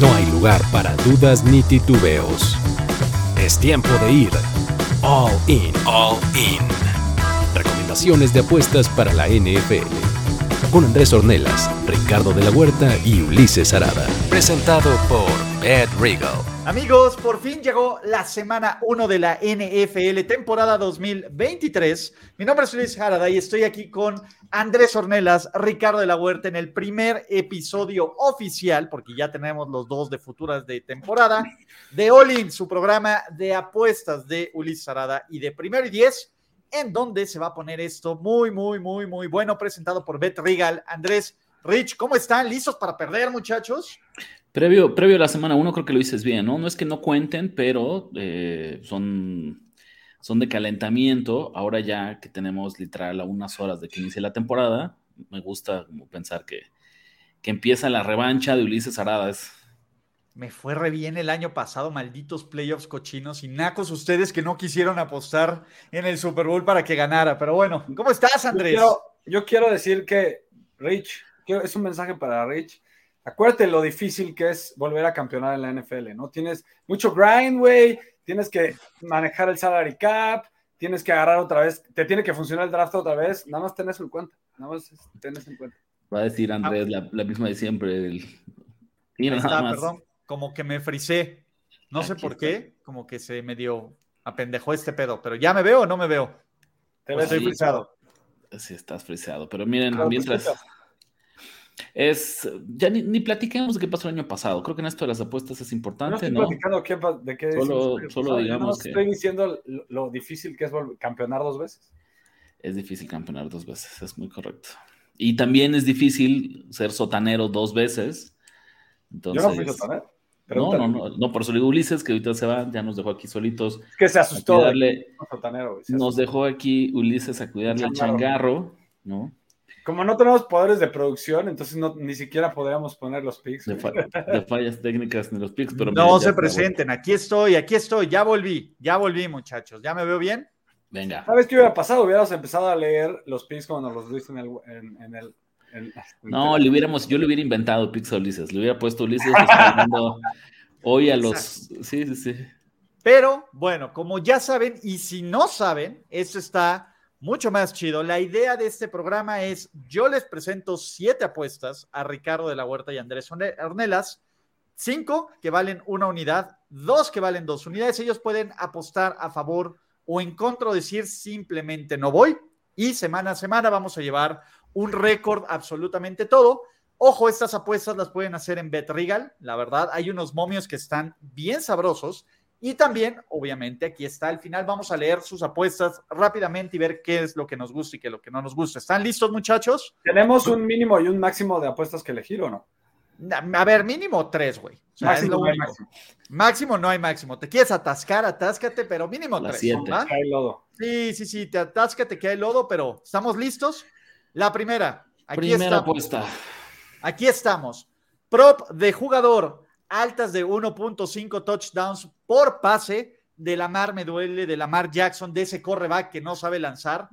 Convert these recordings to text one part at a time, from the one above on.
no hay lugar para dudas ni titubeos. Es tiempo de ir all in, all in. Recomendaciones de apuestas para la NFL. Con Andrés Ornelas, Ricardo de la Huerta y Ulises Arada. Presentado por Ed Regal. Amigos, por fin llegó la semana 1 de la NFL, temporada 2023. Mi nombre es Luis Arada y estoy aquí con Andrés Ornelas, Ricardo de la Huerta en el primer episodio oficial, porque ya tenemos los dos de futuras de temporada, de All su programa de apuestas de Ulises Arada y de Primero y Diez, en donde se va a poner esto muy, muy, muy, muy bueno, presentado por Bet Regal. Andrés, Rich, ¿cómo están? ¿Listos para perder, muchachos? Previo, previo a la semana 1 creo que lo dices bien, ¿no? No es que no cuenten, pero eh, son, son de calentamiento. Ahora ya que tenemos literal a unas horas de que inicie la temporada, me gusta como pensar que, que empieza la revancha de Ulises Aradas. Me fue re bien el año pasado, malditos playoffs cochinos y nacos ustedes que no quisieron apostar en el Super Bowl para que ganara. Pero bueno, ¿cómo estás, Andrés? Yo quiero, decir que Rich, es un mensaje para Rich. Acuérdate lo difícil que es volver a campeonar en la NFL, ¿no? Tienes mucho grind, güey, tienes que manejar el salary cap, tienes que agarrar otra vez, te tiene que funcionar el draft otra vez, nada más tenés en cuenta, nada más tenés en cuenta. Va a decir Andrés la, misma de siempre. El... perdón como que me frisé. No sé por qué, como que se me dio apendejó este pedo, pero ¿ya me veo o no me veo? Te pues estoy frisado. Sí, estás frisado, pero miren, mientras... Es, ya ni, platiquemos de qué pasó el año pasado. Creo que en esto de las apuestas es importante, ¿no? Estoy platicando de qué Solo, solo digamos que. Estoy diciendo lo, difícil que es campeonar dos veces. Es difícil campeonar dos veces, es muy correcto. Y también es difícil ser sotanero dos veces. Entonces, Yo no fui sotanero. No, no, no, no, por eso digo Ulises, que ahorita se va, ya nos dejó aquí solitos. Es que se asustó. nos dejó aquí Ulises a cuidarle el changarro, ¿no? Como no tenemos poderes de producción, entonces no, ni siquiera podríamos poner los pics. De, fallas técnicas ni los pics, pero. No se presenten, aquí estoy, aquí estoy, ya volví, ya volví, muchachos. ¿Ya me veo bien? Venga. ¿Sabes qué hubiera pasado? Hubiéramos empezado a leer los pics cuando nos los diste en el, en el no, le hubiéramos, yo le hubiera inventado Pixel Ulises, le hubiera puesto Ulises hoy a los. Sí, sí, sí. Pero bueno, como ya saben, y si no saben, esto está mucho más chido. La idea de este programa es: yo les presento siete apuestas a Ricardo de la Huerta y Andrés Ornelas, cinco que valen una unidad, dos que valen dos unidades. Ellos pueden apostar a favor o en contra o decir simplemente no voy. Y semana a semana vamos a llevar un récord absolutamente todo. Ojo, estas apuestas las pueden hacer en BetRegal, la verdad, hay unos momios que están bien sabrosos. Y también, obviamente, aquí está al final. Vamos a leer sus apuestas rápidamente y ver qué es lo que nos gusta y qué es lo que no nos gusta. ¿Están listos, muchachos? ¿Tenemos un mínimo y un máximo de apuestas que elegir o no? A ver, mínimo tres, güey. máximo, no hay máximo. máximo no hay máximo. Te quieres atascar, atáscate, pero mínimo tres. Hay lodo. Sí, sí, sí, te atáscate que hay lodo, pero ¿estamos listos? La primera. Aquí primera apuesta. Aquí estamos. Prop de jugador, altas de 1.5 touchdowns por pase. De la Mar me duele, de la Mar Jackson, de ese correback que no sabe lanzar.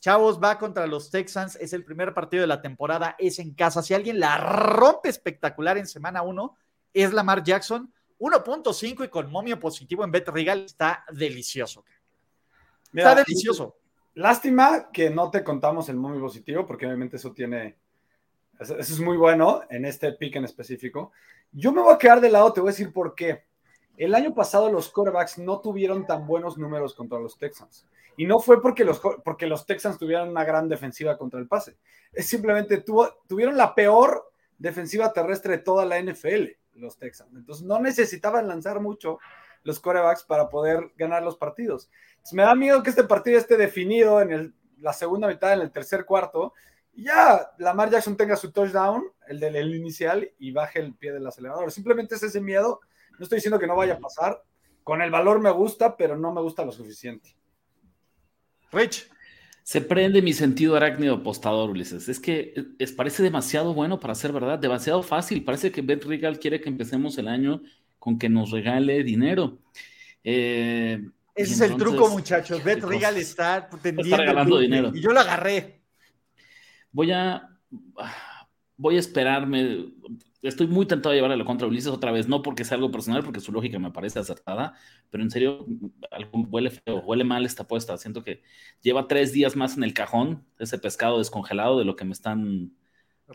Chavos, va contra los Texans, es el primer partido de la temporada, es en casa. Si alguien la rompe espectacular en semana 1, es Lamar Jackson. 1.5 y con momio positivo en Bet Regal está delicioso. está delicioso. Lástima que no te contamos el momio positivo, porque obviamente eso tiene. Eso es muy bueno en este pick en específico. Yo me voy a quedar de lado, te voy a decir por qué. El año pasado los quarterbacks no tuvieron tan buenos números contra los Texans. Y no fue porque los, porque los Texans tuvieran una gran defensiva contra el pase. Es simplemente tuvieron la peor defensiva terrestre de toda la NFL, los Texans. Entonces no necesitaban lanzar mucho los quarterbacks para poder ganar los partidos. me da miedo que este partido esté definido en la segunda mitad, en el tercer cuarto, y ya Lamar Jackson tenga su touchdown, el del inicial, y baje el pie del acelerador. Simplemente es ese miedo. No estoy diciendo que no vaya a pasar. Con el valor me gusta, pero no me gusta lo suficiente. Rich. Se prende mi sentido arácnido apostador, Ulises. Es que es, parece demasiado bueno para ser verdad, demasiado fácil. Parece que Bet Regal quiere que empecemos el año con que nos regale dinero. Eh, Ese es el truco, muchachos. Bet Regal está tendiendo. regalando dinero. Y yo lo agarré. Voy a. voy a esperarme. Estoy muy tentado de llevarle la contra Ulises otra vez, no porque sea algo personal, porque su lógica me parece acertada, pero en serio, algo huele feo, huele mal esta apuesta. Siento que lleva tres días más en el cajón ese pescado descongelado de lo que me están,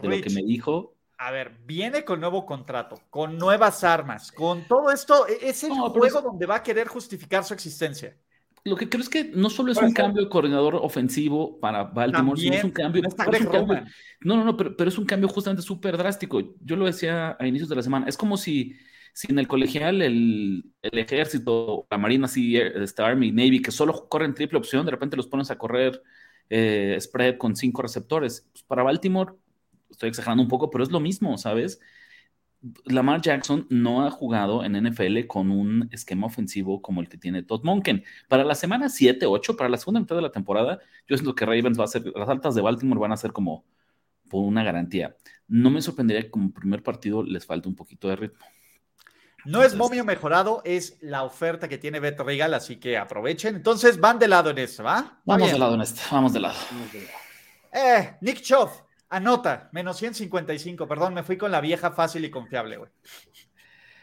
de lo que me dijo. A ver, viene con nuevo contrato, con nuevas armas, con todo esto. e-, Es el juego donde va a querer justificar su existencia. Lo que creo es que no solo es un cambio de coordinador ofensivo para Baltimore, sino es un cambio. No, es un cambio- no, no, no, pero, pero es un cambio justamente súper drástico. Yo lo decía a inicios de la semana. Es como si, si en el colegial el, el ejército, la marina, así, este, Army, Navy, que solo corren triple opción, de repente los pones a correr eh, spread con cinco receptores. Pues para Baltimore, estoy exagerando un poco, pero es lo mismo, ¿sabes? Lamar Jackson no ha jugado en NFL con un esquema ofensivo como el que tiene Todd Monken. Para la semana 7, 8, para la segunda mitad de la temporada, yo siento que Ravens va a ser, las altas de Baltimore van a ser como por una garantía. No me sorprendería que como primer partido les falte un poquito de ritmo. No es momio mejorado, es la oferta que tiene Beto Regal, así que aprovechen. Entonces van de lado en esto, ¿va? Vamos de lado en este, vamos de lado. Eh, Nick Chubb, anota, menos 155. Perdón, me fui con la vieja fácil y confiable, güey.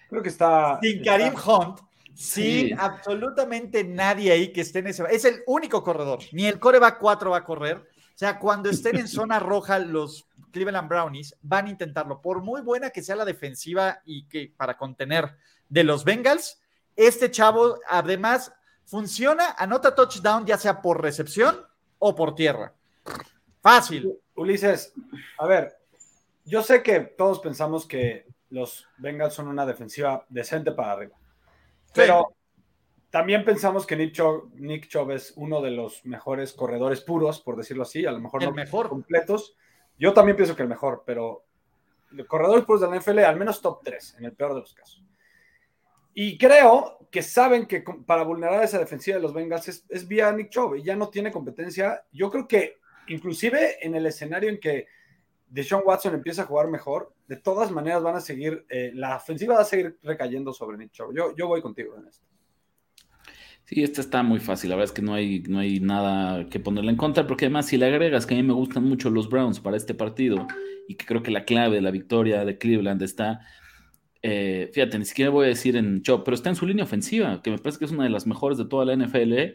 Creo que está. Sin está- Karim Hunt, sin Sí. absolutamente nadie ahí que esté en ese. Es el único corredor. Ni el coreback 4 va a correr. O sea, cuando estén en zona roja, los Cleveland Brownies van a intentarlo. Por muy buena que sea la defensiva y que para contener de los Bengals, este chavo además funciona, anota touchdown, ya sea por recepción o por tierra. Fácil. Ulises, a ver, yo sé que todos pensamos que los Bengals son una defensiva decente para arriba, pero también pensamos que Nick Chubb, Nick Chubb es uno de los mejores corredores puros, por decirlo así, a lo mejor El no mejor. completos. Yo también pienso que el mejor, pero los corredores puros de la NFL, al menos top 3, en el peor de los casos. Y creo que saben que para vulnerar esa defensiva de los Bengals es, es vía Nick Chubb y ya no tiene competencia. Yo creo que inclusive en el escenario en que Deshaun Watson empieza a jugar mejor, de todas maneras van a seguir, eh, la ofensiva va a seguir recayendo sobre Nick Chubb. Yo, yo voy contigo en esto. Sí, este está muy fácil. La verdad es que no hay, no hay nada que ponerle en contra, porque además, si le agregas que a mí me gustan mucho los Browns para este partido y que creo que la clave de la victoria de Cleveland está, eh, fíjate, ni siquiera voy a decir en Chop, pero está en su línea ofensiva, que me parece que es una de las mejores de toda la NFL.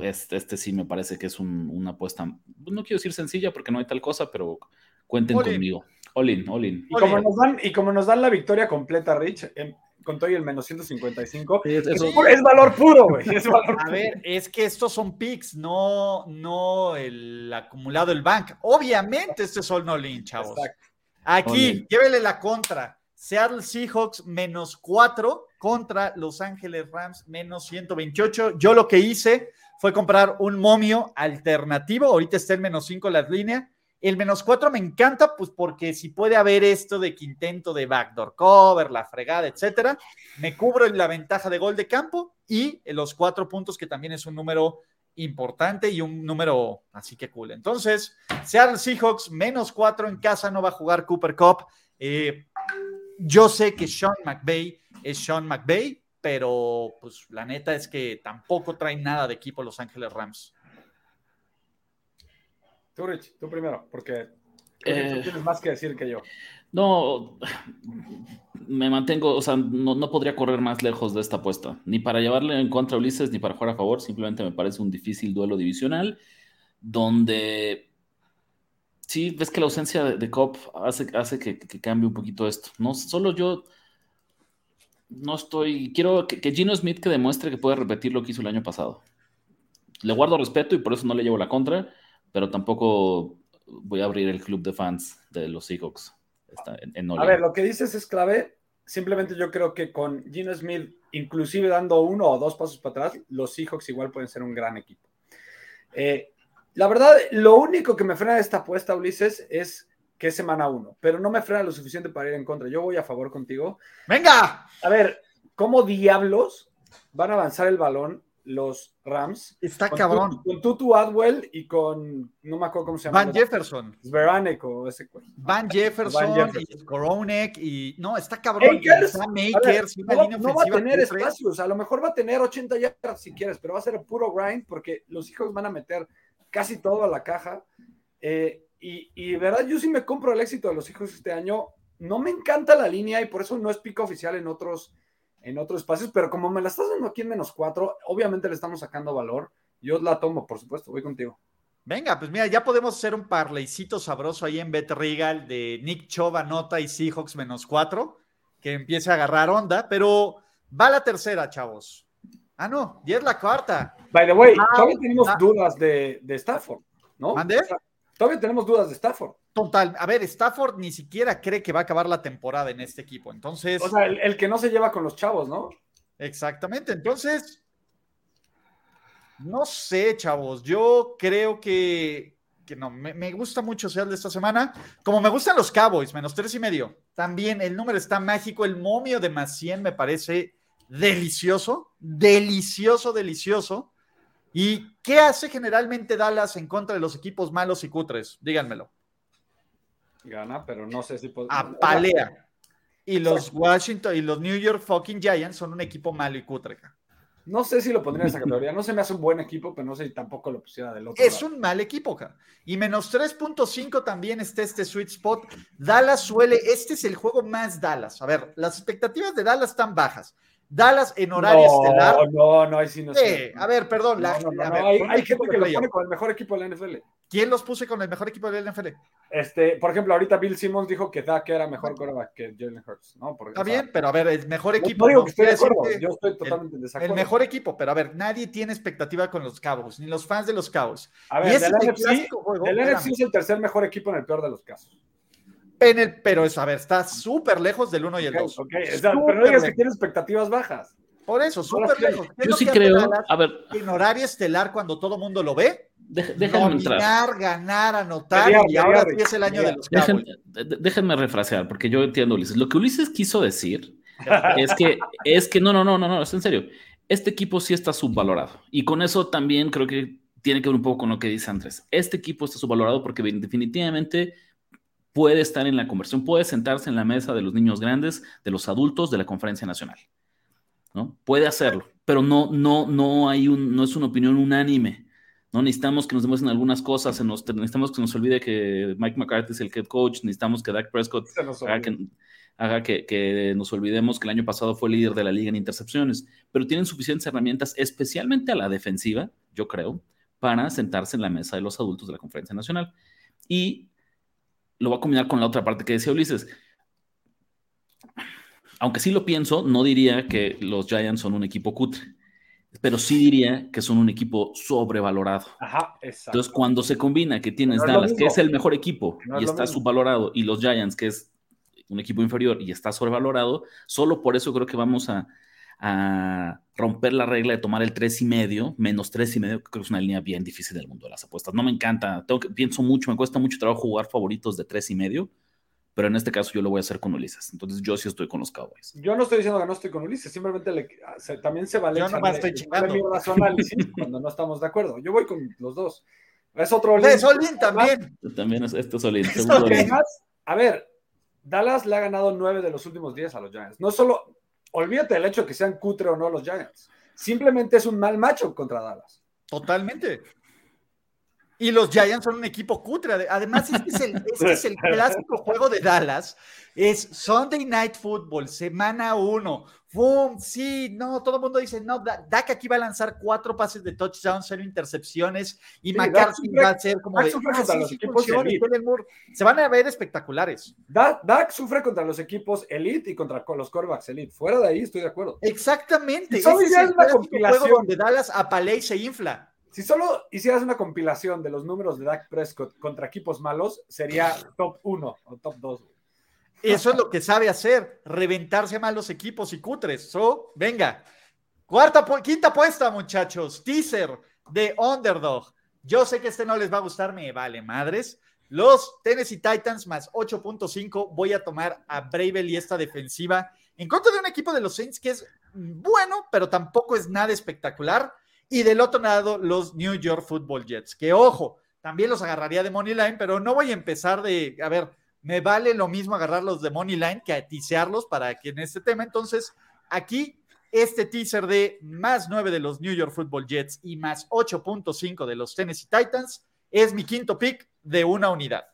Este, este sí me parece que es un- una apuesta, no quiero decir sencilla porque no hay tal cosa, pero cuenten All conmigo. All in, all in. Y como, nos dan, y como nos dan la victoria completa, Rich, en- con todo y el menos 155, Sí, es- es, es valor puro, güey. Es valor A ver, es que estos son picks, no, no el acumulado del bank. Obviamente, este es all no lean, chavos. Exacto. Aquí, llévele la contra. Seattle Seahawks menos 4 contra Los Ángeles Rams menos 128. Yo lo que hice fue comprar un momio alternativo. Ahorita está en menos 5 las líneas. El menos 4 me encanta, pues porque si puede haber esto de que intento de backdoor cover, la fregada, etcétera, me cubro en la ventaja de gol de campo y los cuatro puntos, que también es un número importante y un número así que cool. Entonces, Seattle Seahawks menos cuatro en casa, no va a jugar Cooper Cup. Eh, yo sé que Sean McVay es Sean McVay, pero pues la neta es que tampoco traen nada de equipo Los Ángeles Rams. Tú, Rich, tú primero, porque tú Eh. tienes más que decir que yo. No, me mantengo, o sea, no, no podría correr más lejos de esta apuesta, ni para llevarle en contra a Ulises, ni para jugar a favor, simplemente me parece un difícil duelo divisional, donde sí, ves que la ausencia de, de Cobb hace, hace que, que cambie un poquito esto. No, solo yo no estoy, quiero que, que Gino Smith que demuestre que puede repetir lo que hizo el año pasado. Le guardo respeto y por eso no le llevo la contra, pero tampoco voy a abrir el club de fans de los Seahawks. Está en, en A ver, lo que dices es clave. Simplemente yo creo que con Gino Smith, inclusive dando uno o dos pasos para atrás, los Seahawks igual pueden ser un gran equipo. Eh, la verdad, lo único que me frena de esta apuesta, Ulises, es que es semana uno, pero no me frena lo suficiente para ir en contra. Yo voy a favor contigo. ¡Venga! A ver, ¿cómo diablos van a avanzar el balón los Rams? Está Con cabrón. Tu- con Tutu Adwell y con, no me acuerdo cómo se llama. Van Jefferson. Sveranek o ese güey. Van Jefferson, Van Jefferson. y Skoronek y no, está cabrón. Akers, Está A ver, Makers, una no, línea no va a tener espacios, a lo mejor va a tener 80 yardas si quieres, pero va a ser puro grind porque los hijos van a meter casi todo a la caja. Eh, y, y, verdad, yo sí me compro el éxito de los hijos este año. No me encanta la línea y por eso no es pico oficial en otros, en otros espacios, pero como me la estás dando aquí en menos cuatro, obviamente le estamos sacando valor. Yo la tomo, por supuesto, voy contigo. Venga, pues mira, ya podemos hacer un parleycito sabroso ahí en Bet Regal de Nick Chova, Nota y Seahawks menos cuatro, que empiece a agarrar onda, pero va la tercera, chavos. Ah, no, ya es la cuarta. By the way, ah, todavía tenemos ah. dudas de, de, Stafford, ¿no? ¿Mande? todavía tenemos dudas de Stafford. Total, a ver, Stafford ni siquiera cree que va a acabar la temporada en este equipo, entonces... O sea, el que no se lleva con los chavos, ¿no? Exactamente, entonces no sé, chavos. Yo creo que, que no, me, gusta mucho ser de esta semana. Como me gustan los Cowboys, menos tres y medio. También el número está mágico. El momio de más 100 me parece delicioso, delicioso, delicioso. ¿Y qué hace generalmente Dallas en contra de los equipos malos y cutres? Díganmelo. Gana, pero no sé si Apalea. Y los Washington y los New York fucking Giants son un equipo malo y cutre. No sé si lo pondría en esa categoría. No se me hace un buen equipo, pero no sé si tampoco lo pusiera del otro. Es un mal equipo, cara. Y menos 3.5 también está este sweet spot. Dallas suele, este es el juego más Dallas. A ver, las expectativas de Dallas están bajas. Dallas en horario estelar. No, no, ahí sí no sé. a ver, perdón. hay, gente que lo pone con el mejor equipo de la NFL. ¿Quién los puse con el mejor equipo de la NFL? Este, por ejemplo, ahorita Bill Simmons dijo que Dak era mejor quarterback que Jalen Hurts, ¿no? Está bien, pero a ver, el mejor equipo. No, estoy de acuerdo, yo estoy totalmente en desacuerdo. El mejor equipo, pero a ver, nadie tiene expectativa con los Cowboys, ni los fans de los Cowboys. A ver, del NFC, juego, el NFC es el tercer mejor equipo en el peor de los casos. En el, pero eso, a ver, está súper lejos del 1 y el 2. Okay, pero no digas que tiene expectativas bajas. Por eso, súper lejos. Yo sí creo, a ver. En horario estelar, cuando todo mundo lo ve, déjenme entrar. ganar, anotar, y ahora sí es el año de los Déjenme refrasear, porque yo entiendo Ulises. Lo que Ulises quiso decir es que, es que no, no, no, no, no, es en serio. Este equipo sí está subvalorado. Y con eso también creo que tiene que ver un poco con lo que dice Andrés. Este equipo está subvalorado porque definitivamente puede estar en la conversión, puede sentarse en la mesa de los niños grandes, de los adultos de la conferencia nacional. ¿no? Puede hacerlo, pero no, no, no hay un, no es una opinión unánime. No necesitamos que nos demuestren algunas cosas, necesitamos que nos olvide que Mike McCarthy es el head coach, necesitamos que Dak Prescott haga, que, nos olvidemos que el año pasado fue líder de la liga en intercepciones, pero tienen suficientes herramientas, especialmente a la defensiva, yo creo, para sentarse en la mesa de los adultos de la conferencia nacional. Y lo voy a combinar con la otra parte que decía Ulises. Aunque sí lo pienso, no diría que los Giants son un equipo cutre pero sí diría que son un equipo sobrevalorado. Ajá, exacto. Entonces, cuando se combina que tienes Dallas, que es el mejor equipo y está subvalorado, y los Giants, que es un equipo inferior y está sobrevalorado, solo por eso creo que vamos a, romper la regla de tomar el 3 y medio, menos 3 y medio, que creo que es una línea bien difícil del mundo de las apuestas. No me encanta, tengo que, pienso mucho, me cuesta mucho trabajo jugar favoritos de 3 y medio, pero en este caso yo lo voy a hacer con Ulises. Entonces yo sí estoy con los Cowboys. Yo no estoy diciendo que no estoy con Ulises, simplemente le, también se vale. Yo no estoy chingando. cuando no estamos de acuerdo. Yo voy con los dos. Es otro Olin. Es Olin también. También es, este es Olin. a ver, Dallas le ha ganado nueve de los últimos días a los Giants. No solo, olvídate del hecho de que sean cutre o no los Giants. Simplemente es un mal macho contra Dallas. Totalmente. Y los Giants son un equipo cutre. Además, este es el, este es el clásico juego de Dallas. Es Sunday Night Football, semana uno. ¡Bum! Sí, no, todo el mundo dice, no, Dak aquí va a lanzar cuatro pases de touchdown, cero intercepciones, y McCarthy va a ser como de, ah, los equipos Se van a ver espectaculares. Dak, sufre contra los equipos elite y contra los quarterbacks elite. Fuera de ahí estoy de acuerdo. Exactamente. Ese es el juego donde Dallas a Paley se infla. Si solo hicieras una compilación de los números de Dak Prescott contra equipos malos, sería top 1 o top 2. Eso es lo que sabe hacer, reventarse malos equipos y cutres. So, venga. Cuarta, quinta apuesta, muchachos. Teaser de Underdog. Yo sé que este no les va a gustar, me vale madres. Los Tennessee Titans más 8.5. Voy a tomar a Bravel y esta defensiva en contra de un equipo de los Saints que es bueno, pero tampoco es nada espectacular. Y del otro lado, los New York Football Jets, que ojo, también los agarraría de Money Line, pero no voy a empezar de, a ver, me vale lo mismo agarrarlos de Money Line que a tisearlos para que en este tema. Entonces, aquí este teaser de más 9 de los New York Football Jets y más 8.5 de los Tennessee Titans es mi quinto pick de una unidad.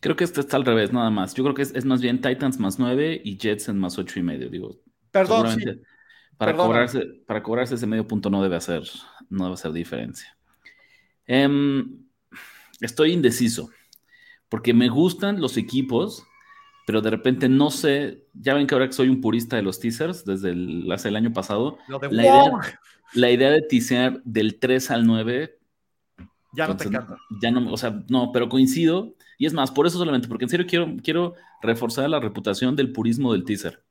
Creo que este está al revés, nada más. Yo creo que es, más bien Titans más 9 y Jets en más 8 y medio. Digo, Perdón, sí. Para, cobrarse, para cobrarse ese medio punto no debe hacer, no debe hacer diferencia. Em, estoy indeciso, porque me gustan los equipos, pero de repente no sé, ya ven que ahora que soy un purista de los teasers desde el, hace el año pasado, la, idea, la, idea, de teaser del 3 al 9 ya no te encanta. Ya no, o sea, no, pero coincido. Y es más, por eso solamente, porque en serio quiero, quiero reforzar la reputación del purismo del teaser.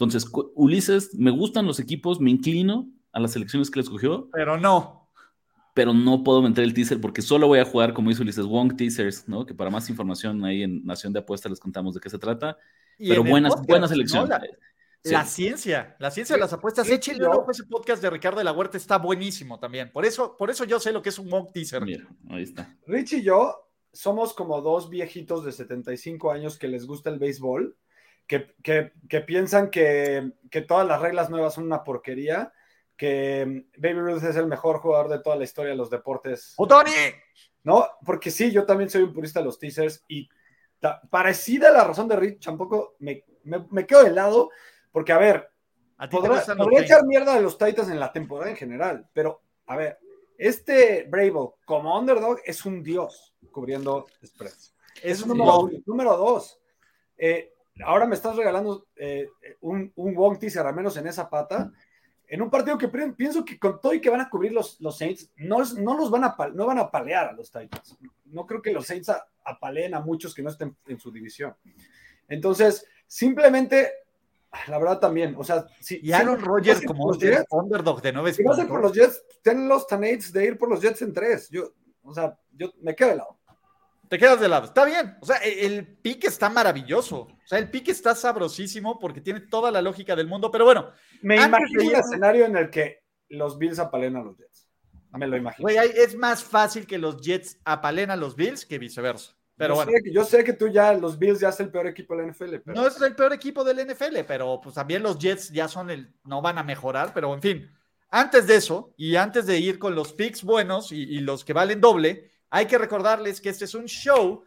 Entonces, Ulises, me gustan los equipos, me inclino a las selecciones que le escogió. Pero no. Pero no puedo meter el teaser porque solo voy a jugar, como hizo Ulises, Wong Teasers, ¿no? Que para más información ahí en Nación de Apuestas les contamos de qué se trata. pero buenas, buenas elecciones. La ciencia, la ciencia de las apuestas. Échenle ojo ese podcast de Ricardo de la Huerta, está buenísimo también. Por eso, por eso yo sé lo que es un mock teaser. Mira, ahí está. Rich y yo somos como dos viejitos de 75 años que les gusta el béisbol, que, que, piensan que, que, todas las reglas nuevas son una porquería, que Baby Ruth es el mejor jugador de toda la historia de los deportes. ¡Oh, Tony! No, porque sí, yo también soy un purista de los teasers y parecida la razón de Rich, tampoco me, me, me quedo de lado porque, a ver, podría echar mierda de los Titans en la temporada en general, pero, a ver, este Bravo como underdog es un dios cubriendo spreads. Es, número, número, dos. Eh, ahora me estás regalando eh, un, un Wong teaser, al menos en esa pata, en un partido que pienso que con todo y que van a cubrir los, los Saints, no, no los van a, no van a palear a los Titans. No creo que los Saints apaleen a muchos que no estén en su división. Entonces, simplemente la verdad también, o sea, si, y Aaron Rodgers como Jets, underdog de 9 Si vas a por los Jets, ten los Tanates de ir por los Jets en 3. Yo, o sea, yo me quedo de lado. Te quedas de lado, está bien. O sea, e, el, pique está maravilloso. O sea, el pique está sabrosísimo porque tiene toda la lógica del mundo. Pero bueno, me imagino un escenario en el que los Bills apalen a los Jets. Me lo imagino. es más fácil que los Jets apalen a los Bills que viceversa. Pero yo, bueno. sé que, yo sé que tú ya, los Bills ya es el peor equipo del NFL. No es el peor equipo del NFL, pero pues también los Jets ya son el, no van a mejorar, pero en fin. Antes de eso, y antes de ir con los picks buenos y, y los que valen doble, hay que recordarles que este es un show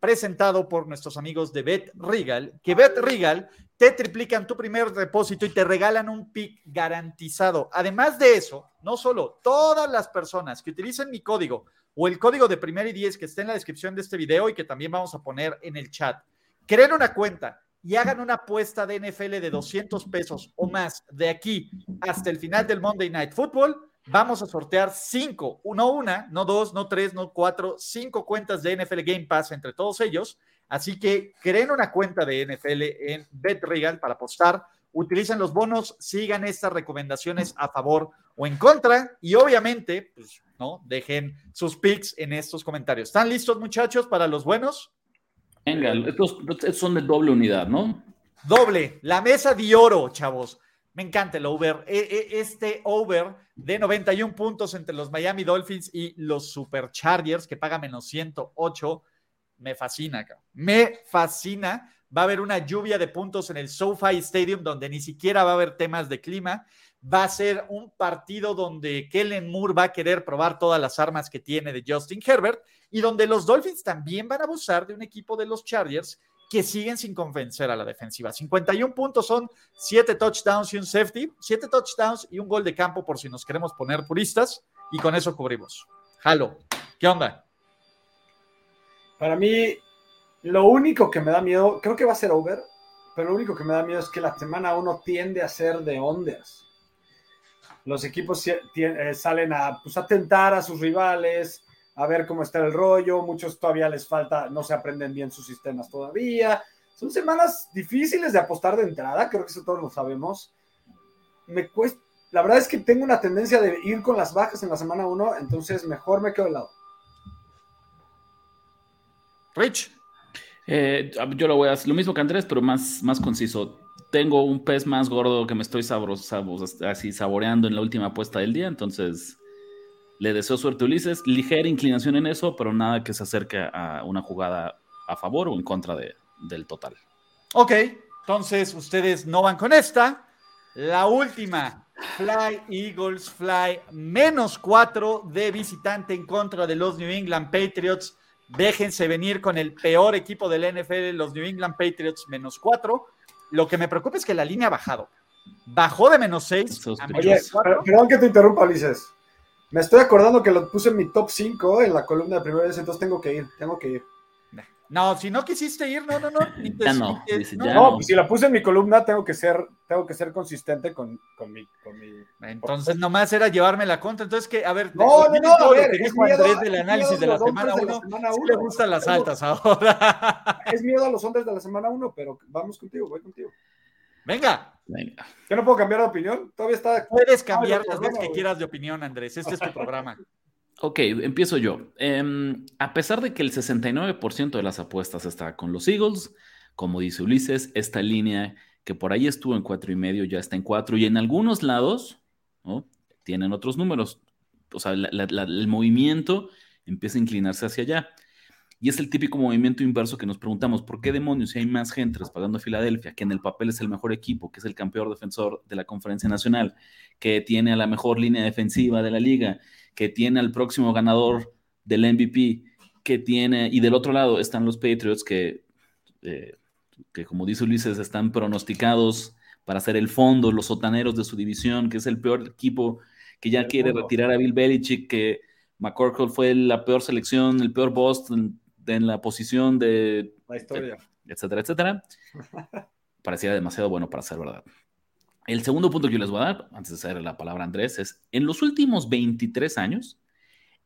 presentado por nuestros amigos de Bet Regal, que Bet Regal te triplican tu primer depósito y te regalan un pick garantizado. Además de eso, no solo todas las personas que utilicen mi código o el código de primer y 10 que está en la descripción de este video y que también vamos a poner en el chat. Creen una cuenta y hagan una apuesta de NFL de 200 pesos o más de aquí hasta el final del Monday Night Football. Vamos a sortear cinco, no una, no dos, no tres, no cuatro, cinco cuentas de NFL Game Pass entre todos ellos. Así que creen una cuenta de NFL en BetRegal para apostar utilicen los bonos, sigan estas recomendaciones a favor o en contra y obviamente, pues, ¿no? Dejen sus picks en estos comentarios. ¿Están listos, muchachos, para los buenos? Venga, estos, son de doble unidad, ¿no? Doble, la mesa de oro, chavos. Me encanta el over. E, e, este over de 91 puntos entre los Miami Dolphins y los Superchargers, que paga menos 108, me fascina, me fascina va a haber una lluvia de puntos en el SoFi Stadium donde ni siquiera va a haber temas de clima. Va a ser un partido donde Kellen Moore va a querer probar todas las armas que tiene de Justin Herbert y donde los Dolphins también van a abusar de un equipo de los Chargers que siguen sin convencer a la defensiva. 51 puntos son 7 touchdowns y un safety, 7 touchdowns y un gol de campo por si nos queremos poner puristas y con eso cubrimos. Halo, ¿qué onda? Para mí, lo único que me da miedo, creo que va a ser over, pero lo único que me da miedo es que la semana uno tiende a ser de ondas. Los equipos eh, salen a, pues, a tentar a sus rivales, a ver cómo está el rollo. Muchos todavía les falta, no se aprenden bien sus sistemas todavía. Son semanas difíciles de apostar de entrada, creo que eso todos lo sabemos. Me cuesta, la verdad es que tengo una tendencia de ir con las bajas en la semana 1, entonces mejor me quedo de lado. Rich. Eh, yo lo voy a hacer lo mismo que Andrés, pero más, más conciso. Tengo un pez más gordo que me estoy sabroso, así saboreando en la última apuesta del día, entonces le deseo suerte a Ulises. Ligera inclinación en eso, pero nada que se acerque a una jugada a favor o en contra de, del total. Ok, entonces ustedes no van con esta. La última, Fly Eagles Fly, menos cuatro de visitante en contra de los New England Patriots Déjense venir con el peor equipo del NFL, los New England Patriots, menos cuatro. Lo que me preocupa es que la línea ha bajado. Bajó de menos seis. Oye, perdón que te interrumpa, Ulises. Me estoy acordando que lo puse en mi top 5 en la columna de primera vez, entonces tengo que ir, tengo que ir. No, si no quisiste ir, no, no, no. ya no, no. Pues si la puse en mi columna, tengo que ser, tengo que ser consistente con, con, mi, con mi. Entonces, nomás era llevarme la contra. Entonces, que, a ver, no, no, no, a ver, es miedo, Andrés del análisis de la semana 1. Sí le gustan las altas ahora. Es miedo a los hombres de la semana 1, pero vamos contigo, voy contigo. Venga. Venga. Yo no puedo cambiar de opinión. Todavía está. Puedes cambiar las veces que quieras de opinión, Andrés. Este es tu programa. Ok, empiezo yo. Em, a pesar de que el 69% de las apuestas está con los Eagles, como dice Ulises, esta línea que por ahí estuvo en cuatro y medio ya está en cuatro y en algunos lados tienen otros números. O sea, el movimiento empieza a inclinarse hacia allá. Y es el típico movimiento inverso que nos preguntamos, ¿por qué demonios si hay más gente pagando a Filadelfia, que en el papel es el mejor equipo, que es el campeón defensor de la conferencia nacional, que tiene a la mejor línea defensiva de la liga, que tiene al próximo ganador del MVP, que tiene, y del otro lado están los Patriots que, eh, que como dice Ulises, están pronosticados para ser el fondo, los sotaneros de su división, que es el peor equipo que ya quiere retirar a Bill Belichick, que McCorkle fue la peor selección, el peor Boston en la posición de... La historia. Etcétera, etcétera. Parecía demasiado bueno para ser verdad. El segundo punto que yo les voy a dar, antes de hacer la palabra Andrés, es, en los últimos 23 años,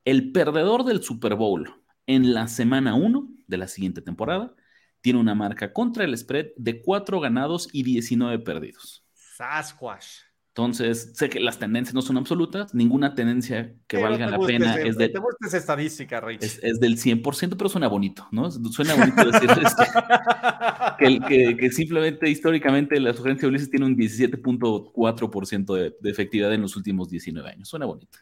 el perdedor del Super Bowl en la semana 1 de la siguiente temporada tiene una marca contra el spread de 4 ganados y 19 perdidos. Sasquatch. Entonces, sé que las tendencias no son absolutas, ninguna tendencia que valga la pena es, de, estadística, es, del 100%, pero suena bonito, ¿no? Suena bonito decir que, que, simplemente históricamente la sugerencia de Ulises tiene un 17.4% de, de efectividad en los últimos 19 años. Suena bonito.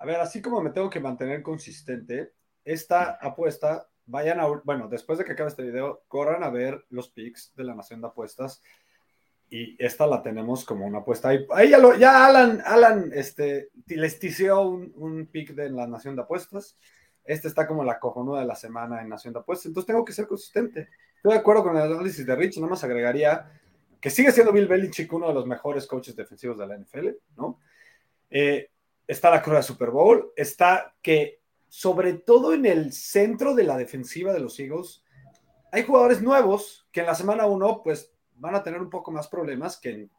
A ver, así como me tengo que mantener consistente, esta apuesta, vayan a, bueno, después de que acabe este video, corran a ver los picks de la Nación de Apuestas y esta la tenemos como una apuesta. Ahí, ya, lo, ya, Alan, Alan este, les tiseó un, un pick de la Nación de Apuestas. Este está como la cojonuda de la semana en Nación de Apuestas. Entonces tengo que ser consistente. Estoy de acuerdo con el análisis de Rich. Nada más agregaría que sigue siendo Bill Belichick uno de los mejores coaches defensivos de la NFL, ¿no? Eh, está la cruz de Super Bowl. Está que, sobre todo en el centro de la defensiva de los Eagles, hay jugadores nuevos que en la semana uno, pues van a tener un poco más problemas que en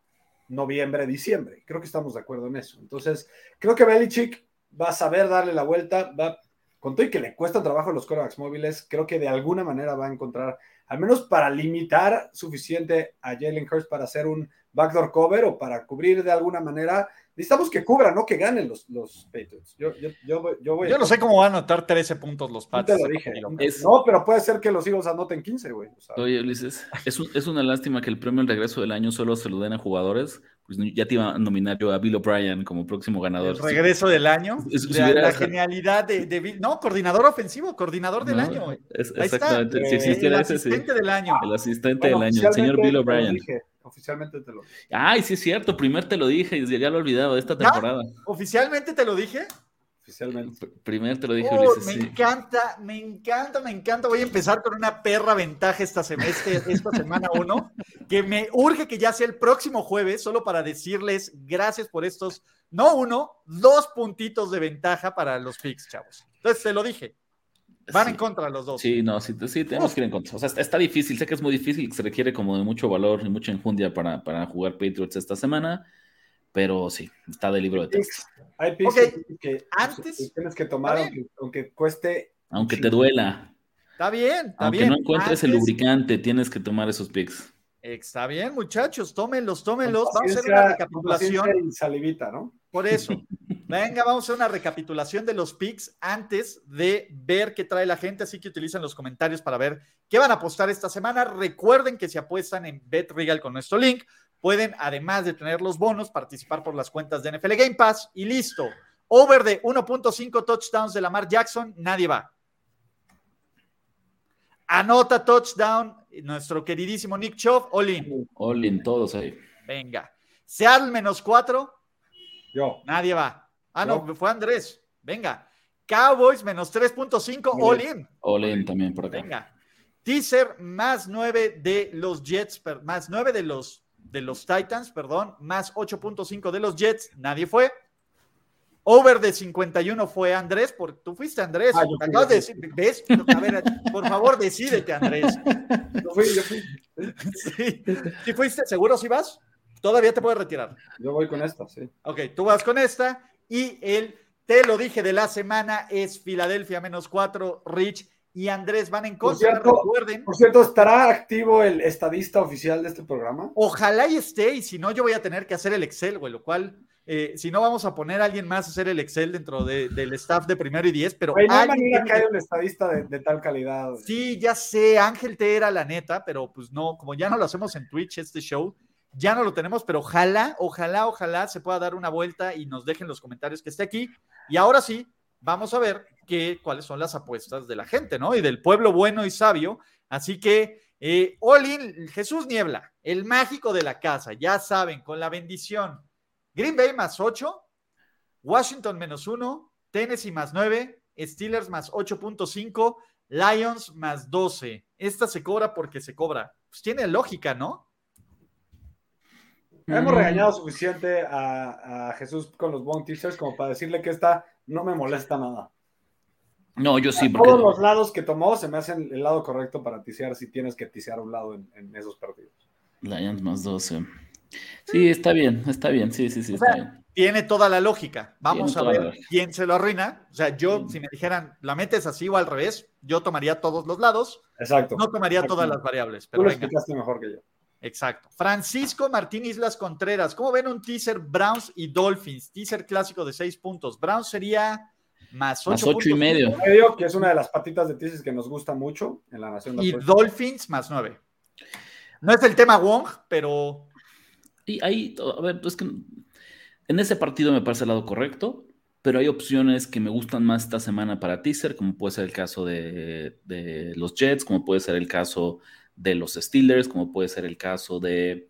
noviembre, diciembre. Creo que estamos de acuerdo en eso. Entonces, creo que Belichick va a saber darle la vuelta, va, con todo y que le cuesta trabajo a los corebacks móviles, creo que de alguna manera va a encontrar, al menos para limitar suficiente a Jalen Hurts para hacer un backdoor cover o para cubrir de alguna manera Necesitamos que cubran, no que ganen los, los Patriots. Yo, yo, yo, yo, voy yo no sé cómo van a anotar 13 puntos los Patriots. te lo dije. No, pero puede ser que los Eagles anoten 15, güey. Oye, Ulises, es, es, una lástima que el premio al regreso del año solo se lo den a jugadores. Pues ya te iba a nominar yo a Bill O'Brien como próximo ganador. ¿El regreso del año? la, genialidad de, de, Bill. No, coordinador ofensivo, coordinador del año. Güey. exactamente. Está. Si el asistente del año. El asistente del año, el señor Bill O'Brien. Oficialmente te lo dije. Ay, sí es cierto, primer te lo dije, ya lo he olvidado de esta temporada. ¿Oficialmente te lo dije? Oficialmente. Primer te lo dije, oh, Me encanta, me encanta, me encanta. Voy a empezar con una perra ventaja esta, semestre, esta semana uno, que me urge que ya sea el próximo jueves, solo para decirles gracias por estos, no uno, dos puntitos de ventaja para los picks, chavos. Entonces, te lo dije. Van en contra los dos. Sí, no, sí, sí tenemos que ir en contra. O sea, está, difícil, sé que es muy difícil, que se requiere como de mucho valor y mucha enjundia para, para jugar Patriots esta semana, pero sí, está de libro de texto. Hay picks que, antes tienes que tomar, aunque, cueste. Aunque te duela. Está bien, está aunque bien. no encuentres el lubricante, tienes que tomar esos picks. Está bien, muchachos, tómenlos, tómenlos. Vamos a hacer una recapitulación. Y salivita, ¿no? Por eso. Venga, vamos a hacer una recapitulación de los picks antes de ver qué trae la gente, así que utilicen los comentarios para ver qué van a apostar esta semana. Recuerden que si apuestan en BetRegal con nuestro link, pueden, además de tener los bonos, participar por las cuentas de NFL Game Pass y listo. Over de 1.5 touchdowns de Lamar Jackson, nadie va. Anota touchdown nuestro queridísimo Nick Chubb, all in. All in, todos ahí. Venga. Seattle menos 4. Yo. Nadie va. Ah, no, fue Andrés. Venga. Cowboys menos 3.5, all in. All in también por acá. Venga. Teaser más 9 de los Jets, más 9 de los, de los Titans, perdón, más 8.5 de los Jets, nadie fue. Over de 51 fue Andrés, porque tú fuiste Andrés. Ah, yo fui, Acabas de yo decir, ¿ves? A ver, por favor, decídete, Andrés. Yo fui, yo fui. Sí, ¿Sí fuiste, seguro si vas. Todavía te puedes retirar. Yo voy con esta, sí. Ok, tú vas con esta. Y el, te lo dije, de la semana es Filadelfia menos 4, Rich y Andrés van en Por contra. cierto, Recuerden, Por cierto, ¿estará activo el estadista oficial de este programa? ojalá y esté, y si no, yo voy a tener que hacer el Excel, güey, lo cual, eh, si no, vamos a poner a alguien más a hacer el Excel dentro de- del staff de primero y diez, pero Güey, no hay alguien manera que haya un estadista de, de tal calidad. güey. Sí, ya sé, Ángel te era la neta, pero pues no, como ya no lo hacemos en Twitch, este show, ya no lo tenemos, pero ojalá, ojalá, ojalá se pueda dar una vuelta y nos dejen los comentarios que esté aquí. Y ahora sí, vamos a ver qué, cuáles son las apuestas de la gente, ¿no? Y del pueblo bueno y sabio. Así que, eh, Olin, Jesús Niebla, el mágico de la casa, ya saben, con la bendición. Green Bay más 8, Washington menos 1, Tennessee más 9, Steelers más 8.5, Lions más 12. Esta se cobra porque se cobra. Pues tiene lógica, ¿no? Hemos regañado suficiente a, a Jesús con los Bone Teachers como para decirle que esta no me molesta nada. No, yo sí, porque Todos los lados que tomó se me hacen el lado correcto para tisear si tienes que tisear un lado en, en esos partidos. Lions más 12. Sí, está bien, está bien, sí, sí, sí, O está sea, bien. Tiene toda la lógica. Vamos Tiene a ver quién se lo arruina. O sea, yo, Sí. si me dijeran, la metes así o al revés, yo tomaría todos los lados. Exacto. No tomaría Exacto. todas las variables. Tú Pero lo venga. explicaste mejor que yo. Exacto. Francisco Martín Islas Contreras. ¿Cómo ven un teaser Browns y Dolphins? Teaser clásico de seis puntos. Browns sería más ocho, Más ocho y puntos. medio. Medio, que es una de las patitas de tesis que nos gusta mucho en la Nación de Y. Dolphins más nueve. No es el tema Wong, pero Y ahí, a ver, es que en ese partido me parece el lado correcto, pero hay opciones que me gustan más esta semana para teaser, como puede ser el caso de, de los Jets, como puede ser el caso de los Steelers, como puede ser el caso de...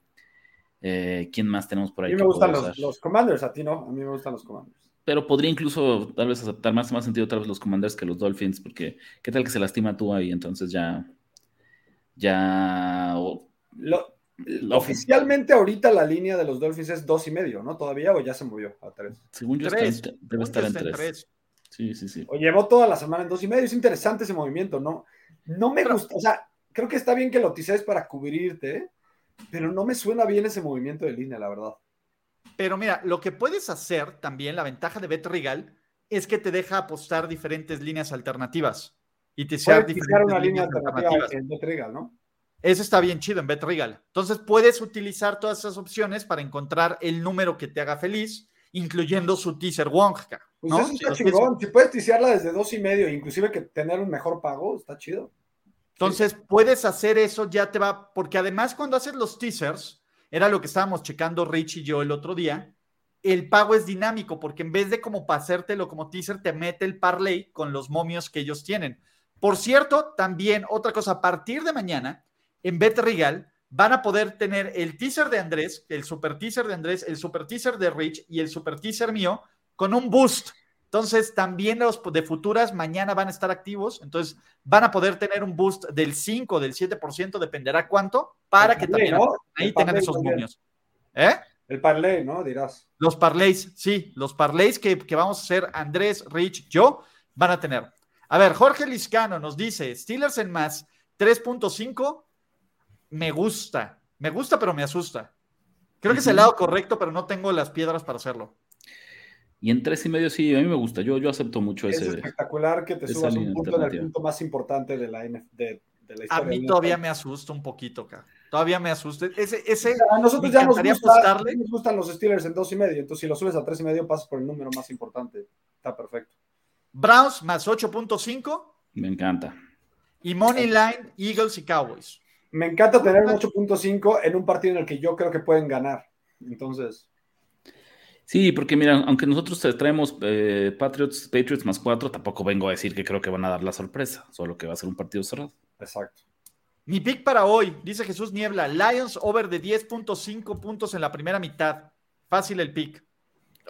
eh, ¿Quién más tenemos por A ahí? mí que me gustan los, Commanders, a ti no. A mí me gustan los Commanders. Pero podría incluso tal vez aceptar más, más sentido tal vez los Commanders que los Dolphins, porque qué tal que se lastima tú ahí, entonces ya... Ya... Lo- ofi- oficialmente ahorita la línea de los Dolphins es dos y medio, ¿no? Todavía o ya se movió a tres. según yo, tres. está en- debe estar en tres. tres. Sí, sí, sí. O llevó toda la semana en dos y medio. Es interesante ese movimiento, ¿no? No me gusta, o sea, creo que está bien que lo tices para cubrirte, pero no me suena bien ese movimiento de línea, la verdad. Pero mira, lo que puedes hacer también, la ventaja de Bet Regal, es que te deja apostar diferentes líneas alternativas y te Puedes diferentes una línea alternativa en Betrigal, ¿no? Eso está bien chido en Bet Regal. Entonces puedes utilizar todas esas opciones para encontrar el número que te haga feliz, incluyendo su teaser Wonka. Pues ¿no? eso Si está quieres- chingón. Si puedes tisearla desde dos y medio, inclusive que tener un mejor pago, está chido. Entonces puedes hacer eso, ya te va, porque además cuando haces los teasers, era lo que estábamos checando Rich y yo el otro día, el pago es dinámico, porque en vez de como pasártelo como teaser, te mete el parlay con los momios que ellos tienen. Por cierto, también otra cosa, a partir de mañana, en Bet Regal, van a poder tener el teaser de Andrés, el super teaser de Andrés, el super teaser de Rich y el super teaser mío con un boost. Entonces, también los de futuras mañana van a estar activos. Entonces, van a poder tener un boost del 5, del 7%, dependerá cuánto, para El que también ¿no? ahí tengan esos momios. ¿Eh? El parlay, ¿no? Dirás. Los parlays, sí, los parlays que, que vamos a hacer Andrés, Rich, yo, van a tener. A ver, Jorge Liscano nos dice, Steelers en más 3.5, me gusta, me gusta, pero me asusta. Creo que es el lado correcto, pero no tengo las piedras para hacerlo. Y en tres y medio sí, a mí me gusta. Yo, yo acepto mucho Es ese. espectacular que te subas un punto en el punto más importante de la, NF de, de la A mí del todavía NFL. me asusta un poquito, cara. Todavía me asusta. Ese, ese, A nosotros ya nos, gusta- nos gustan los Steelers en dos y medio, entonces si lo subes a tres y medio pasas por el número más importante. Está perfecto. Browns más 8.5 Me encanta. y Money Line, Eagles y Cowboys. Me encanta tener un 8.5 en un partido en el que yo creo que pueden ganar. Entonces, Sí, porque mira, aunque nosotros traemos eh, Patriots, Patriots más cuatro, tampoco vengo a decir que creo que van a dar la sorpresa, solo que va a ser un partido cerrado. exacto. Mi pick para hoy, dice Jesús Niebla, Lions over de 10.5 puntos en la primera mitad. Fácil el pick.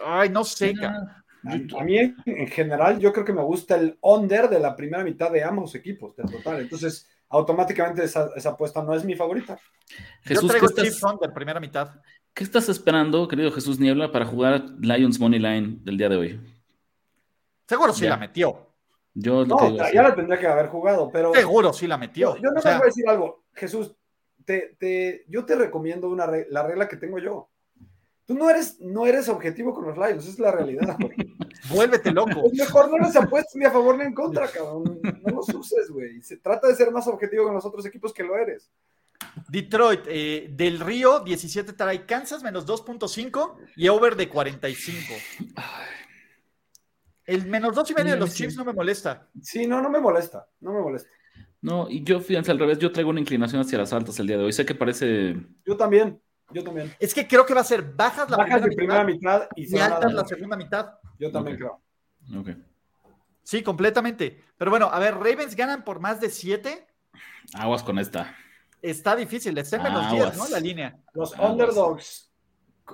Ay, no sé, ca. A, mí, en, general, yo creo que me gusta el under de la primera mitad de ambos equipos, del total. Entonces, automáticamente esa, apuesta no es mi favorita. Jesús, yo traigo Chiefs under, primera mitad. ¿Qué estás esperando, querido Jesús Niebla, para jugar Lions Money Line del día de hoy? Seguro sí la metió. Yo no, ya la tendría que haber jugado, pero. Seguro sí la metió. Yo, no me voy a decir algo. Jesús, te, yo te recomiendo una la regla que tengo yo. Tú no eres, no eres objetivo con los Lions, esa es la realidad. Vuélvete loco. Es mejor no les apuestes ni a favor ni en contra, cabrón. No los uses, güey. Se trata de ser más objetivo con los otros equipos que lo eres. Detroit, eh, del Río, 17 trae Kansas, menos 2.5 y over de 45. El menos dos y medio de los Chiefs no me molesta. Sí, no, no me molesta. No me molesta. No, y yo, fíjense, al revés, yo traigo una inclinación hacia las altas el día de hoy. Sé que parece. Yo también, yo también. Es que creo que va a ser bajas la bajas primera, mitad, y, altas la segunda mitad. Yo también creo. Ok. Sí, completamente. Pero bueno, a ver, Ravens ganan por más de 7. Aguas con esta. Está difícil, está en menos 10, ¿no? La línea. Los underdogs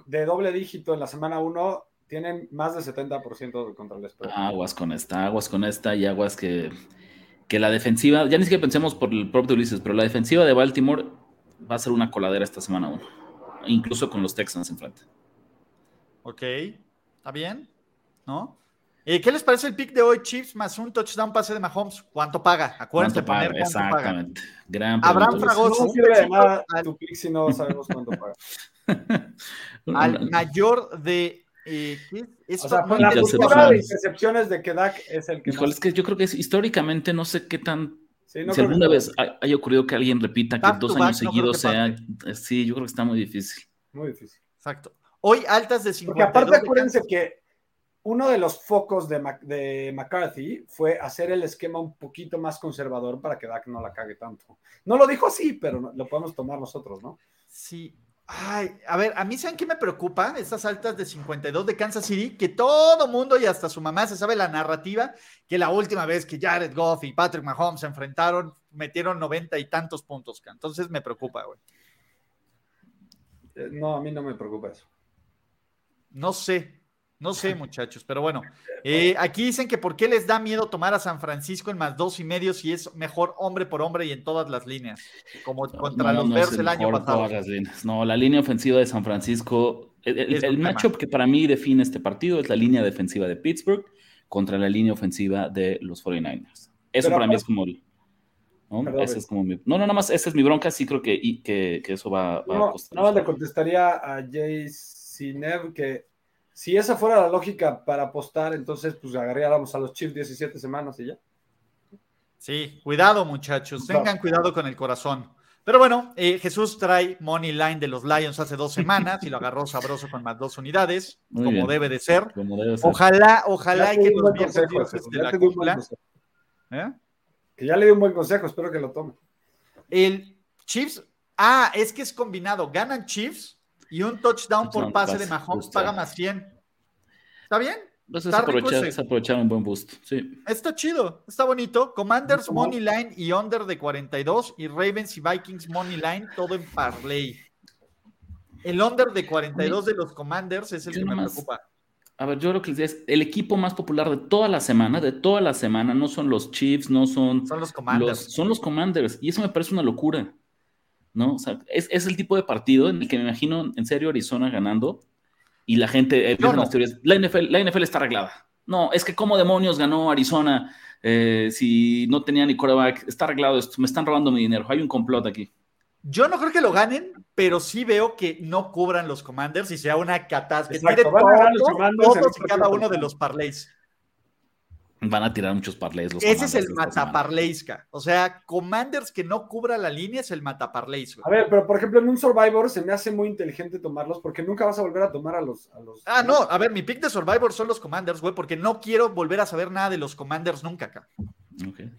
de doble dígito en la semana 1 tienen más de 70% de contra el spread. Aguas con esta, aguas con esta y aguas que que la defensiva, ya ni siquiera pensemos por el propio Ulises, pero la defensiva de Baltimore va a ser una coladera esta semana uno, incluso con los Texans enfrente. Ok, está bien, ¿no? Eh, ¿Qué les parece el pick de hoy, Chiefs, más un touchdown pase de Mahomes? ¿Cuánto paga? Acuérdense poner cuánto Exactamente. Gran Abraham Fragoso. No sirve de nada tu pick si no sabemos cuánto paga. Al mayor de eh, o sea, la cultura de intercepciones de que Dak es el que. Híjole, es que yo creo que es, históricamente no sé qué tan. Si alguna vez haya ocurrido que alguien repita que dos años seguidos sea. Sí, yo creo que está muy difícil. Muy difícil. Exacto. Hoy altas de 50. Porque aparte, acuérdense que uno de los focos de, de, McCarthy fue hacer el esquema un poquito más conservador para que Dak no la cague tanto. No lo dijo así, pero lo podemos tomar nosotros, ¿no? Sí, Ay, a ver, a mí saben qué me preocupa, estas altas de 52 de Kansas City, que todo mundo y hasta su mamá se sabe la narrativa, que la última vez que Jared Goff y Patrick Mahomes se enfrentaron, metieron 90 y tantos puntos. Entonces me preocupa, güey. Eh, no, a mí no me preocupa eso. No sé, no sé, muchachos, pero bueno. Eh, aquí dicen que por qué les da miedo tomar a San Francisco en más dos y medio si es mejor hombre por hombre y en todas las líneas, como contra los Bears el año pasado. No, la línea ofensiva de San Francisco, el, matchup que para mí define este partido es la línea defensiva de Pittsburgh contra la línea ofensiva de los 49ers. Eso para mí es como ¿no? Ese es como mi, no, no, nada más, esa es mi bronca, sí creo que, que, que eso va, va no, a costar. Nada más le contestaría a Jay Sinev que si esa fuera la lógica para apostar, entonces pues agarráramos a los Chiefs 17 semanas y ya. Sí, cuidado muchachos, tengan cuidado con el corazón. Pero bueno, eh, Jesús trae Money Line de los Lions hace dos semanas y lo agarró sabroso con más dos unidades, como debe, de ser. Ojalá, ojalá que los viejos de la cúpula. ¿Eh? Que ya le di un buen consejo, espero que lo tome. El Chiefs, ah, es que es combinado, ganan Chiefs y un touchdown por pase de Mahomes paga más 100. ¿Está bien? Entonces está aprovechar, es aprovechar un buen boost. Sí. Está chido, está bonito. Commanders Money Line y under de 42 y Ravens y Vikings Money Line todo en parlay. El under de 42 de los Commanders es el que me preocupa. A ver, yo creo que es el equipo más popular de toda la semana, de toda la semana, no son los Chiefs, no son... Son los Commanders. son los Commanders. Y eso me parece una locura. ¿No? O sea, es, el tipo de partido en el que me imagino en serio Arizona ganando y la gente eh, las teorías. La NFL, la NFL está arreglada. No, es que cómo demonios ganó Arizona eh, si no tenía ni quarterback. Está arreglado esto, me están robando mi dinero. Hay un complot aquí. Yo no creo que lo ganen, pero sí veo que no cubran los Commanders y sea una catástrofe. todos y cada uno de los parlays. Van a tirar muchos parlays. Ese es el mataparleisca. O sea, Commanders que no cubra la línea es el mataparleis. A ver, pero por ejemplo, en un Survivor se me hace muy inteligente tomarlos porque nunca vas a volver a tomar a los. A los ah, no, a ver, mi pick de Survivor son los Commanders, güey, porque no quiero volver a saber nada de los Commanders nunca acá.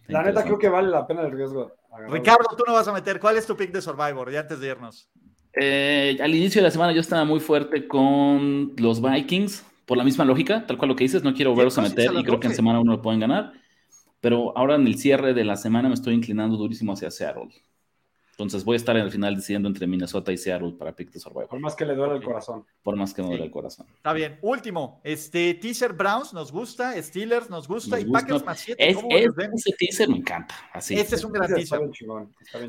la neta creo que vale la pena el riesgo. Ricardo, tú no vas a meter. ¿Cuál es tu pick de Survivor? Ya antes de irnos. Eh, al inicio de la semana yo estaba muy fuerte con los Vikings por la misma lógica, tal cual lo que dices, no quiero volverlos a meter y creo que en semana uno lo pueden ganar. Pero ahora en el cierre de la semana me estoy inclinando durísimo hacia Seattle. Entonces voy a estar en el final decidiendo entre Minnesota y Seattle para Pick the Survivor. Por más que le duele el corazón. Por más que me duele el corazón. Está bien. Último, este teaser Browns nos gusta, Steelers nos gusta y Packers más 7. Es, ese teaser me encanta. Así. Este es un gran teaser.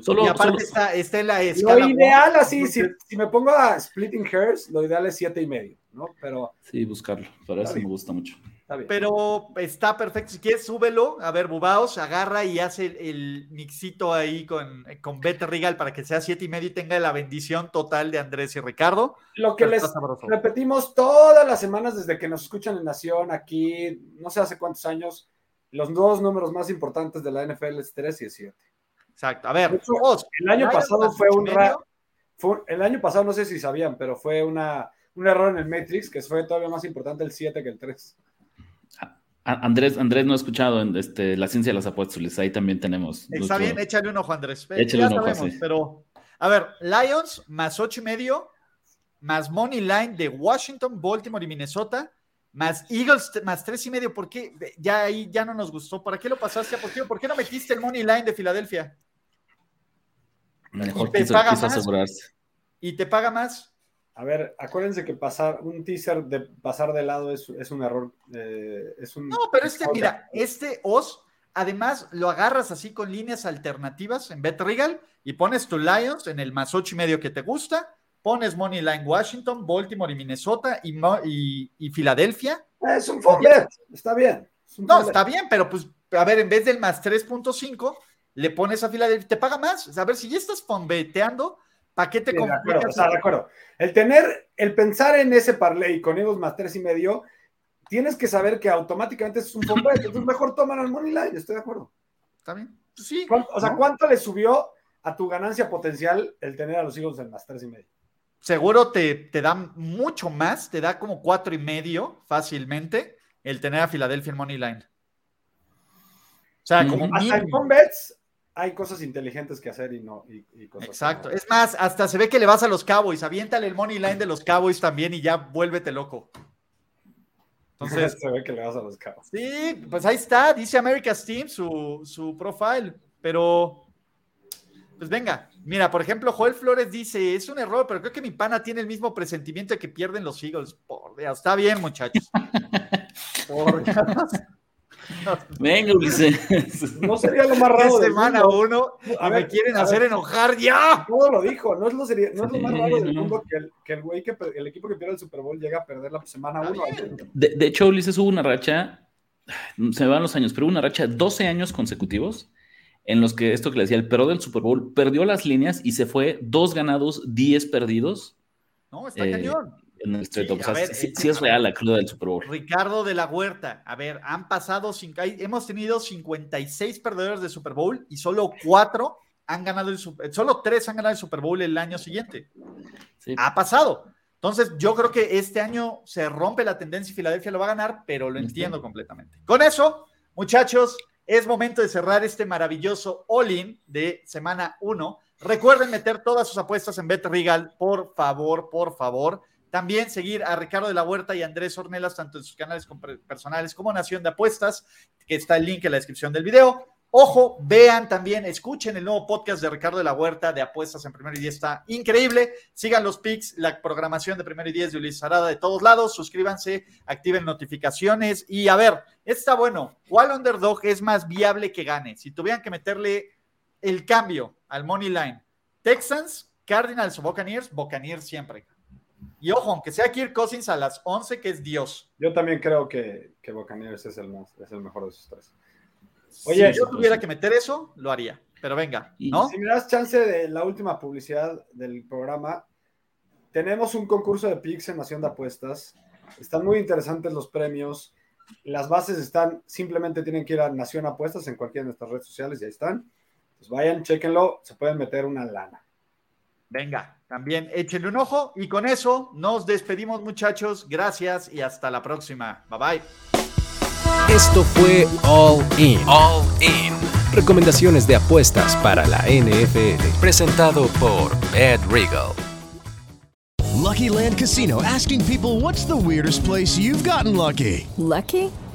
Solo, y aparte está, está, en la escala. Lo ideal, así, si, si, me pongo a splitting hairs, lo ideal es 7 y medio, ¿no? Pero. Sí, buscarlo. Pero eso me gusta mucho. Pero está perfecto. Si quieres, súbelo. A ver, Bubaos agarra y hace el, mixito ahí con, con Bete Regal para que sea siete y medio y tenga la bendición total de Andrés y Ricardo. Lo que les repetimos todas las semanas desde que nos escuchan en Nación, aquí, no sé hace cuántos años, los dos números más importantes de la NFL es 3 y 7. Exacto. A ver, el año pasado fue un. Fue, el año pasado, no sé si sabían, pero fue una, un error en el Matrix que fue todavía más importante el 7 que el 3. Andrés, Andrés no ha escuchado en este, la ciencia de las apuestas, ahí también tenemos. Está bien, échale un ojo, Andrés. Échale un ojo, Pero, a ver, Lions más ocho y medio, más Money Line de Washington, Baltimore y Minnesota, más Eagles más tres y medio. ¿Por qué? Ya ahí ya no nos gustó. ¿Para qué lo pasaste a positivo? ¿Por qué no metiste el Money Line de Filadelfia? Mejor quiso, asegurarse. ¿Y te paga más? A ver, acuérdense que pasar un teaser de pasar de lado es, un error. Eh, es un, no, pero este, mira, este os, además lo agarras así con líneas alternativas en Bet Regal y pones tu Lions en el más ocho y medio que te gusta, pones Money Line Washington, Baltimore y Minnesota y, y, Filadelfia. Es un bet, está bien. no, está bien, pero pues, a ver, en vez del más 3.5, le pones a Filadelfia, te paga más. A ver, si ya estás fonbeteando, ¿Para qué te sí, de acuerdo, de acuerdo. El tener, el pensar en ese parlay con Eagles más tres y medio, tienes que saber que automáticamente es un bombo. entonces mejor toman al money line, estoy de acuerdo. ¿Está bien? Pues sí. O sea, ¿cuánto le subió a tu ganancia potencial el tener a los Eagles en más tres y medio? Seguro te, te da mucho más, te da como cuatro y medio fácilmente el tener a Filadelfia en money line. O sea, como hasta en bets hay cosas inteligentes que hacer y no. Y, cosas Exacto. Es más, hasta se ve que le vas a los Cowboys. Aviéntale el money line de los Cowboys también y ya vuélvete loco. Entonces. se ve que le vas a los Cowboys. Sí, pues ahí está. Dice America's Team su, su profile. Pero. Pues venga, mira, por ejemplo, Joel Flores dice, es un error, pero creo que mi pana tiene el mismo presentimiento de que pierden los Eagles. Por Dios, está bien, muchachos. por Dios. Venga, Ulises. No sería lo más raro. semana uno a me quieren hacer enojar ya. Todo lo dijo. No es lo, sería, no es lo más raro del mundo que el, que el güey que el equipo que pierde el Super Bowl llega a perder la semana uno. De, de, hecho, Ulises hubo una racha, se me van los años, pero hubo una racha de 12 años consecutivos en los que esto que le decía, el perro del Super Bowl perdió las líneas y se fue dos ganados, 10 perdidos. No, está eh, cañón en el sí, es real la cruda del Super Bowl. Ricardo de la Huerta, a ver, han pasado, cinco, hemos tenido 56 perdedores de Super Bowl y solo cuatro han ganado el Super solo tres han ganado el Super Bowl el año siguiente. Ha pasado. Entonces, yo creo que este año se rompe la tendencia y Filadelfia lo va a ganar, pero lo entiendo completamente. Con eso, muchachos, es momento de cerrar este maravilloso all-in de semana 1. Recuerden meter todas sus apuestas en Bet Regal, por favor, por favor. También seguir a Ricardo de la Huerta y Andrés Ornelas, tanto en sus canales personales como Nación de Apuestas, que está el link en la descripción del video. Ojo, vean también, escuchen el nuevo podcast de Ricardo de la Huerta de Apuestas en Primero y Diez, está increíble. Sigan los pics, la programación de Primero y Diez de Ulises Arada de todos lados. Suscríbanse, activen notificaciones y a ver, está bueno. ¿Cuál underdog es más viable que gane? Si tuvieran que meterle el cambio al money line, Texans, Cardinals o Buccaneers, Buccaneers siempre. Y ojo, aunque sea Kirk Cousins a las 11, que es Dios. Yo también creo que, que Buccaneers es el, es el mejor de esos tres. Oye, si yo tuviera que meter eso, lo haría. Pero venga, ¿no? Si me das chance de la última publicidad del programa, tenemos un concurso de picks en Nación de Apuestas. Están muy interesantes los premios. Las bases están, simplemente tienen que ir a Nación Apuestas en cualquiera de nuestras redes sociales y ahí están. Pues vayan, chequenlo, se pueden meter una lana. Venga, también échenle un ojo y con eso nos despedimos muchachos. Gracias y hasta la próxima. Bye bye. Esto fue All In. All In. Recomendaciones de apuestas para la NFL. Presentado por Bad Regal. Lucky Land Casino asking people what's the weirdest place you've gotten lucky. Lucky?